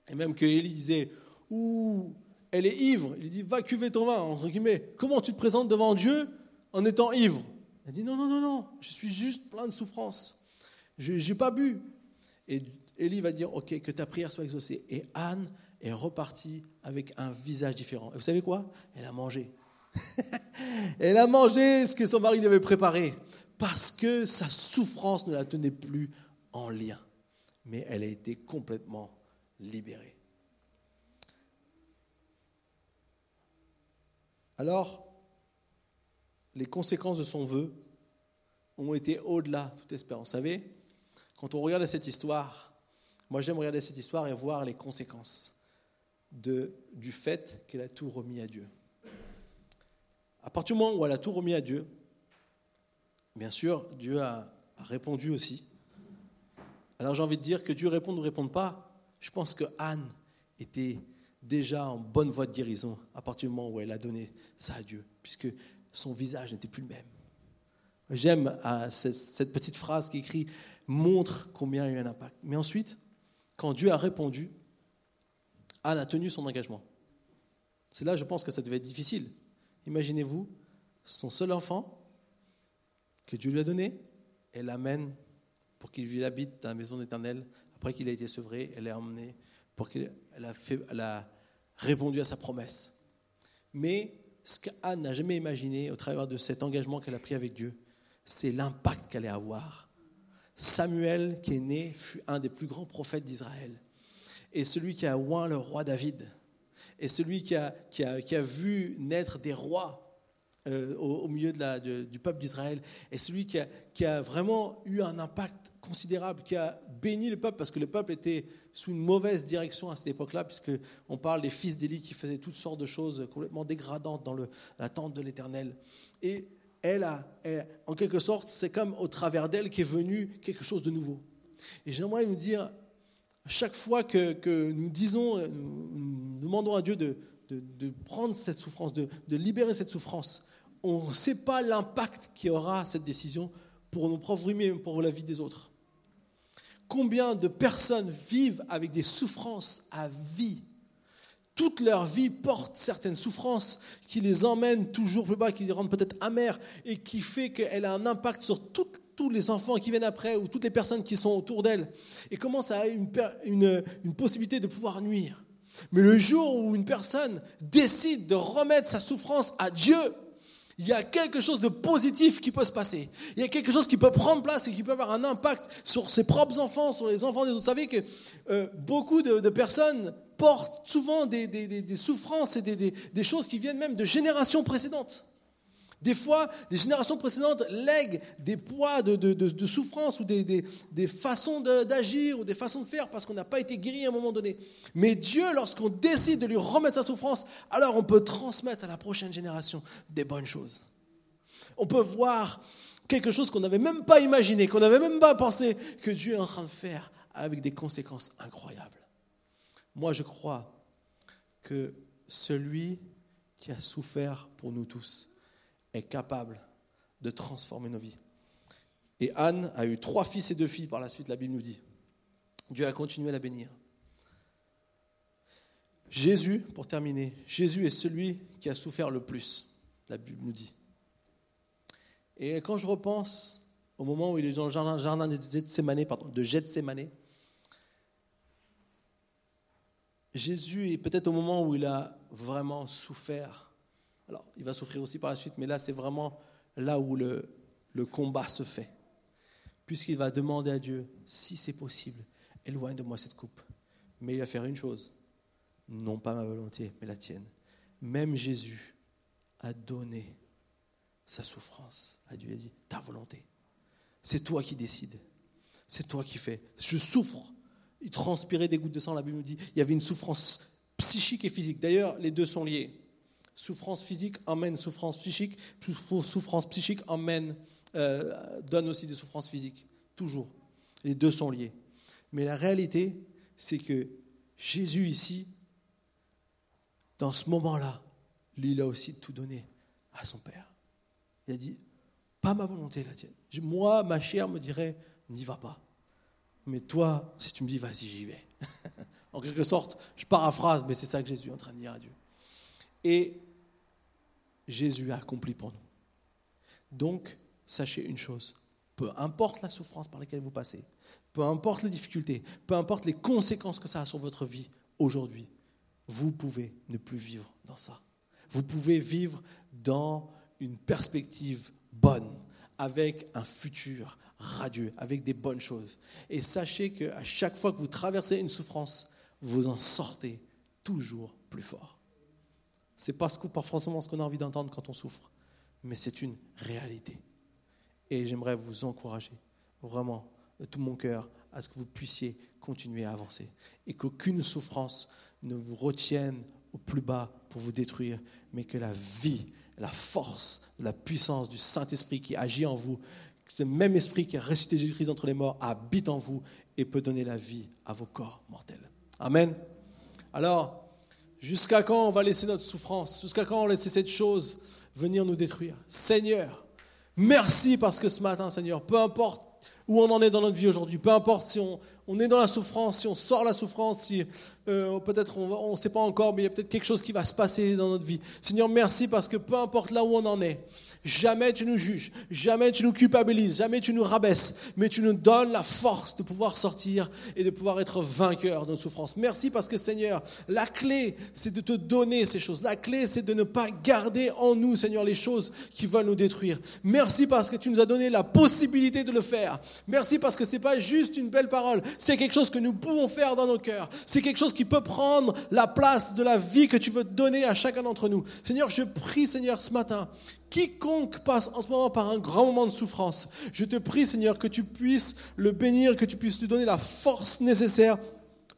et même que Élie disait, ouh, elle est ivre, il dit, va cuver ton vin, entre guillemets, comment tu te présentes devant Dieu en étant ivre? Elle dit, non, non, non, non, je suis juste plein de souffrance, je n'ai pas bu. Et Élie va dire, ok, que ta prière soit exaucée. Et Anne est repartie avec un visage différent. Et vous savez quoi? Elle a mangé. Elle a mangé ce que son mari lui avait préparé parce que sa souffrance ne la tenait plus en lien. Mais elle a été complètement libérée. Alors, les conséquences de son vœu ont été au-delà de toute espérance. Vous savez, quand on regarde cette histoire, moi j'aime regarder cette histoire et voir les conséquences du fait qu'elle a tout remis à Dieu. À partir du moment où elle a tout remis à Dieu, bien sûr, Dieu a, répondu aussi. Alors j'ai envie de dire que Dieu réponde ou ne réponde pas, je pense que Anne était déjà en bonne voie de guérison à partir du moment où elle a donné ça à Dieu, puisque son visage n'était plus le même. J'aime euh, cette petite phrase qui écrit montre combien il y a eu un impact. Mais ensuite, quand Dieu a répondu, Anne a tenu son engagement. C'est là, je pense que ça devait être difficile. Imaginez-vous, son seul enfant que Dieu lui a donné, elle l'amène pour qu'il habite dans la maison éternelle. Après qu'il a été sevré, elle l'a emmené pour qu'elle a, a répondu à sa promesse. Mais ce qu'Anne n'a jamais imaginé au travers de cet engagement qu'elle a pris avec Dieu, c'est l'impact qu'elle allait avoir. Samuel, qui est né, fut un des plus grands prophètes d'Israël. Et celui qui a oint le roi David, et celui qui a, qui a, vu naître des rois euh, au, milieu de la, du peuple d'Israël, et celui qui a, qui a vraiment eu un impact considérable, qui a béni le peuple, parce que le peuple était sous une mauvaise direction à cette époque-là, puisqu'on parle des fils d'Élie qui faisaient toutes sortes de choses complètement dégradantes dans le, la tente de l'Éternel. Et elle a, en quelque sorte, c'est comme au travers d'elle qu'est venu quelque chose de nouveau. Et j'aimerais nous dire, chaque fois que, nous disons, nous demandons à Dieu de, prendre cette souffrance, de, libérer cette souffrance, on ne sait pas l'impact qu'aura cette décision pour nos propres vies, mais pour la vie des autres. Combien de personnes vivent avec des souffrances à vie? Toute leur vie portent certaines souffrances qui les emmènent toujours plus bas, qui les rendent peut-être amères et qui fait qu'elle a un impact sur tous les enfants qui viennent après ou toutes les personnes qui sont autour d'elle et commence à une, une possibilité de pouvoir nuire. Mais le jour où une personne décide de remettre sa souffrance à Dieu, il y a quelque chose de positif qui peut se passer. Il y a quelque chose qui peut prendre place et qui peut avoir un impact sur ses propres enfants, sur les enfants des autres. Vous savez que euh, beaucoup de, personnes portent souvent des, souffrances et des, choses qui viennent même de générations précédentes. Des fois, des générations précédentes lèguent des poids de, souffrance ou des, façons d'agir ou des façons de faire parce qu'on n'a pas été guéri à un moment donné. Mais Dieu, lorsqu'on décide de lui remettre sa souffrance, alors on peut transmettre à la prochaine génération des bonnes choses. On peut voir quelque chose qu'on n'avait même pas imaginé, qu'on n'avait même pas pensé que Dieu est en train de faire avec des conséquences incroyables. Moi, je crois que celui qui a souffert pour nous tous, est capable de transformer nos vies. Et Anne a eu trois fils et deux filles par la suite, la Bible nous dit. Dieu a continué à la bénir. Jésus, pour terminer, Jésus est celui qui a souffert le plus, la Bible nous dit. Et quand je repense au moment où il est dans le jardin, de Gethsemane, pardon, de Gethsemane, Jésus est peut-être au moment où il a vraiment souffert alors, il va souffrir aussi par la suite, mais là, c'est vraiment là où le, combat se fait. Puisqu'il va demander à Dieu, si c'est possible, éloigne de moi cette coupe. Mais il va faire une chose, non pas ma volonté, mais la tienne. Même Jésus a donné sa souffrance à Dieu. Il a dit, ta volonté. C'est toi qui décides. C'est toi qui fais. Je souffre. Il transpirait des gouttes de sang, la Bible nous dit. Il y avait une souffrance psychique et physique. D'ailleurs, les deux sont liés. Souffrance physique emmène souffrance psychique. Souffrance psychique emmène, euh, donne aussi des souffrances physiques. Toujours. Les deux sont liés. Mais la réalité, c'est que Jésus ici, dans ce moment-là, lui, il a aussi tout donné à son Père. Il a dit, pas ma volonté, la tienne. Moi, ma chair me dirait, n'y va pas. Mais toi, si tu me dis, vas-y, j'y vais. en quelque sorte, je paraphrase, mais c'est ça que Jésus est en train de dire à Dieu. Et Jésus a accompli pour nous. Donc, sachez une chose, peu importe la souffrance par laquelle vous passez, peu importe les difficultés, peu importe les conséquences que ça a sur votre vie aujourd'hui, vous pouvez ne plus vivre dans ça. Vous pouvez vivre dans une perspective bonne, avec un futur radieux, avec des bonnes choses. Et sachez qu'à chaque fois que vous traversez une souffrance, vous en sortez toujours plus fort. Ce n'est pas, pas forcément ce qu'on a envie d'entendre quand on souffre, mais c'est une réalité. Et j'aimerais vous encourager, vraiment, de tout mon cœur, à ce que vous puissiez continuer à avancer. Et qu'aucune souffrance ne vous retienne au plus bas pour vous détruire, mais que la vie, la force, la puissance du Saint-Esprit qui agit en vous, ce même esprit qui a ressuscité Jésus-Christ entre les morts habite en vous et peut donner la vie à vos corps mortels. Amen. Alors, jusqu'à quand on va laisser notre souffrance? Jusqu'à quand on va laisser cette chose venir nous détruire? Seigneur, merci parce que ce matin, Seigneur, peu importe où on en est dans notre vie aujourd'hui, peu importe si on, on est dans la souffrance, si on sort la souffrance, si euh, peut-être on ne sait pas encore, mais il y a peut-être quelque chose qui va se passer dans notre vie. Seigneur, merci parce que peu importe là où on en est, jamais tu nous juges, jamais tu nous culpabilises, jamais tu nous rabaisses, mais tu nous donnes la force de pouvoir sortir et de pouvoir être vainqueur de nos souffrances. Merci parce que Seigneur, la clé, c'est de te donner ces choses. La clé, c'est de ne pas garder en nous, Seigneur, les choses qui veulent nous détruire. Merci parce que tu nous as donné la possibilité de le faire. Merci parce que c'est pas juste une belle parole, c'est quelque chose que nous pouvons faire dans nos cœurs. C'est quelque chose qui peut prendre la place de la vie que tu veux donner à chacun d'entre nous. Seigneur, je prie, Seigneur, ce matin, quiconque passe en ce moment par un grand moment de souffrance, je te prie, Seigneur, que tu puisses le bénir, que tu puisses lui donner la force nécessaire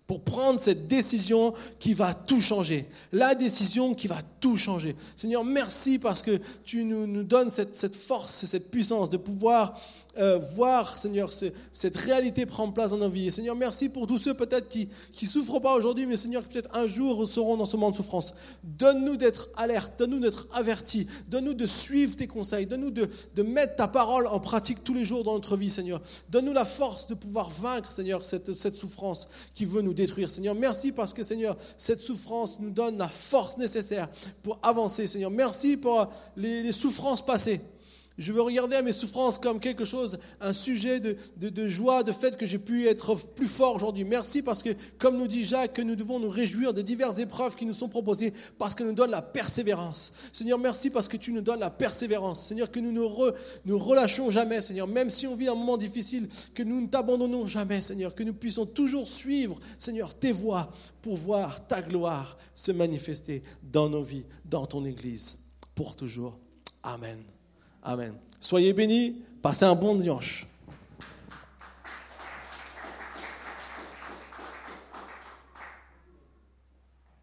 pour prendre cette décision qui va tout changer. La décision qui va tout changer. Seigneur, merci parce que tu nous, donnes cette force, cette puissance de pouvoir euh, voir, Seigneur, cette réalité prendre place dans nos vies. Et Seigneur, merci pour tous ceux peut-être qui ne souffrent pas aujourd'hui, mais Seigneur, peut-être un jour seront dans ce moment de souffrance. Donne-nous d'être alertes, donne-nous d'être avertis, donne-nous de suivre tes conseils, donne-nous de, de, mettre ta parole en pratique tous les jours dans notre vie, Seigneur. Donne-nous la force de pouvoir vaincre, Seigneur, cette, cette souffrance qui veut nous détruire. Seigneur, merci parce que, Seigneur, cette souffrance nous donne la force nécessaire pour avancer, Seigneur. Merci pour les, les souffrances passées. Je veux regarder mes souffrances comme quelque chose, un sujet de, joie, de fait que j'ai pu être plus fort aujourd'hui. Merci parce que, comme nous dit Jacques, que nous devons nous réjouir des diverses épreuves qui nous sont proposées parce que nous donne la persévérance. Seigneur, merci parce que tu nous donnes la persévérance. Seigneur, que nous ne relâchons jamais, Seigneur, même si on vit un moment difficile, que nous ne t'abandonnons jamais, Seigneur, que nous puissions toujours suivre, Seigneur, tes voies pour voir ta gloire se manifester dans nos vies, dans ton Église, pour toujours. Amen. Amen. Soyez bénis, passez un bon dimanche.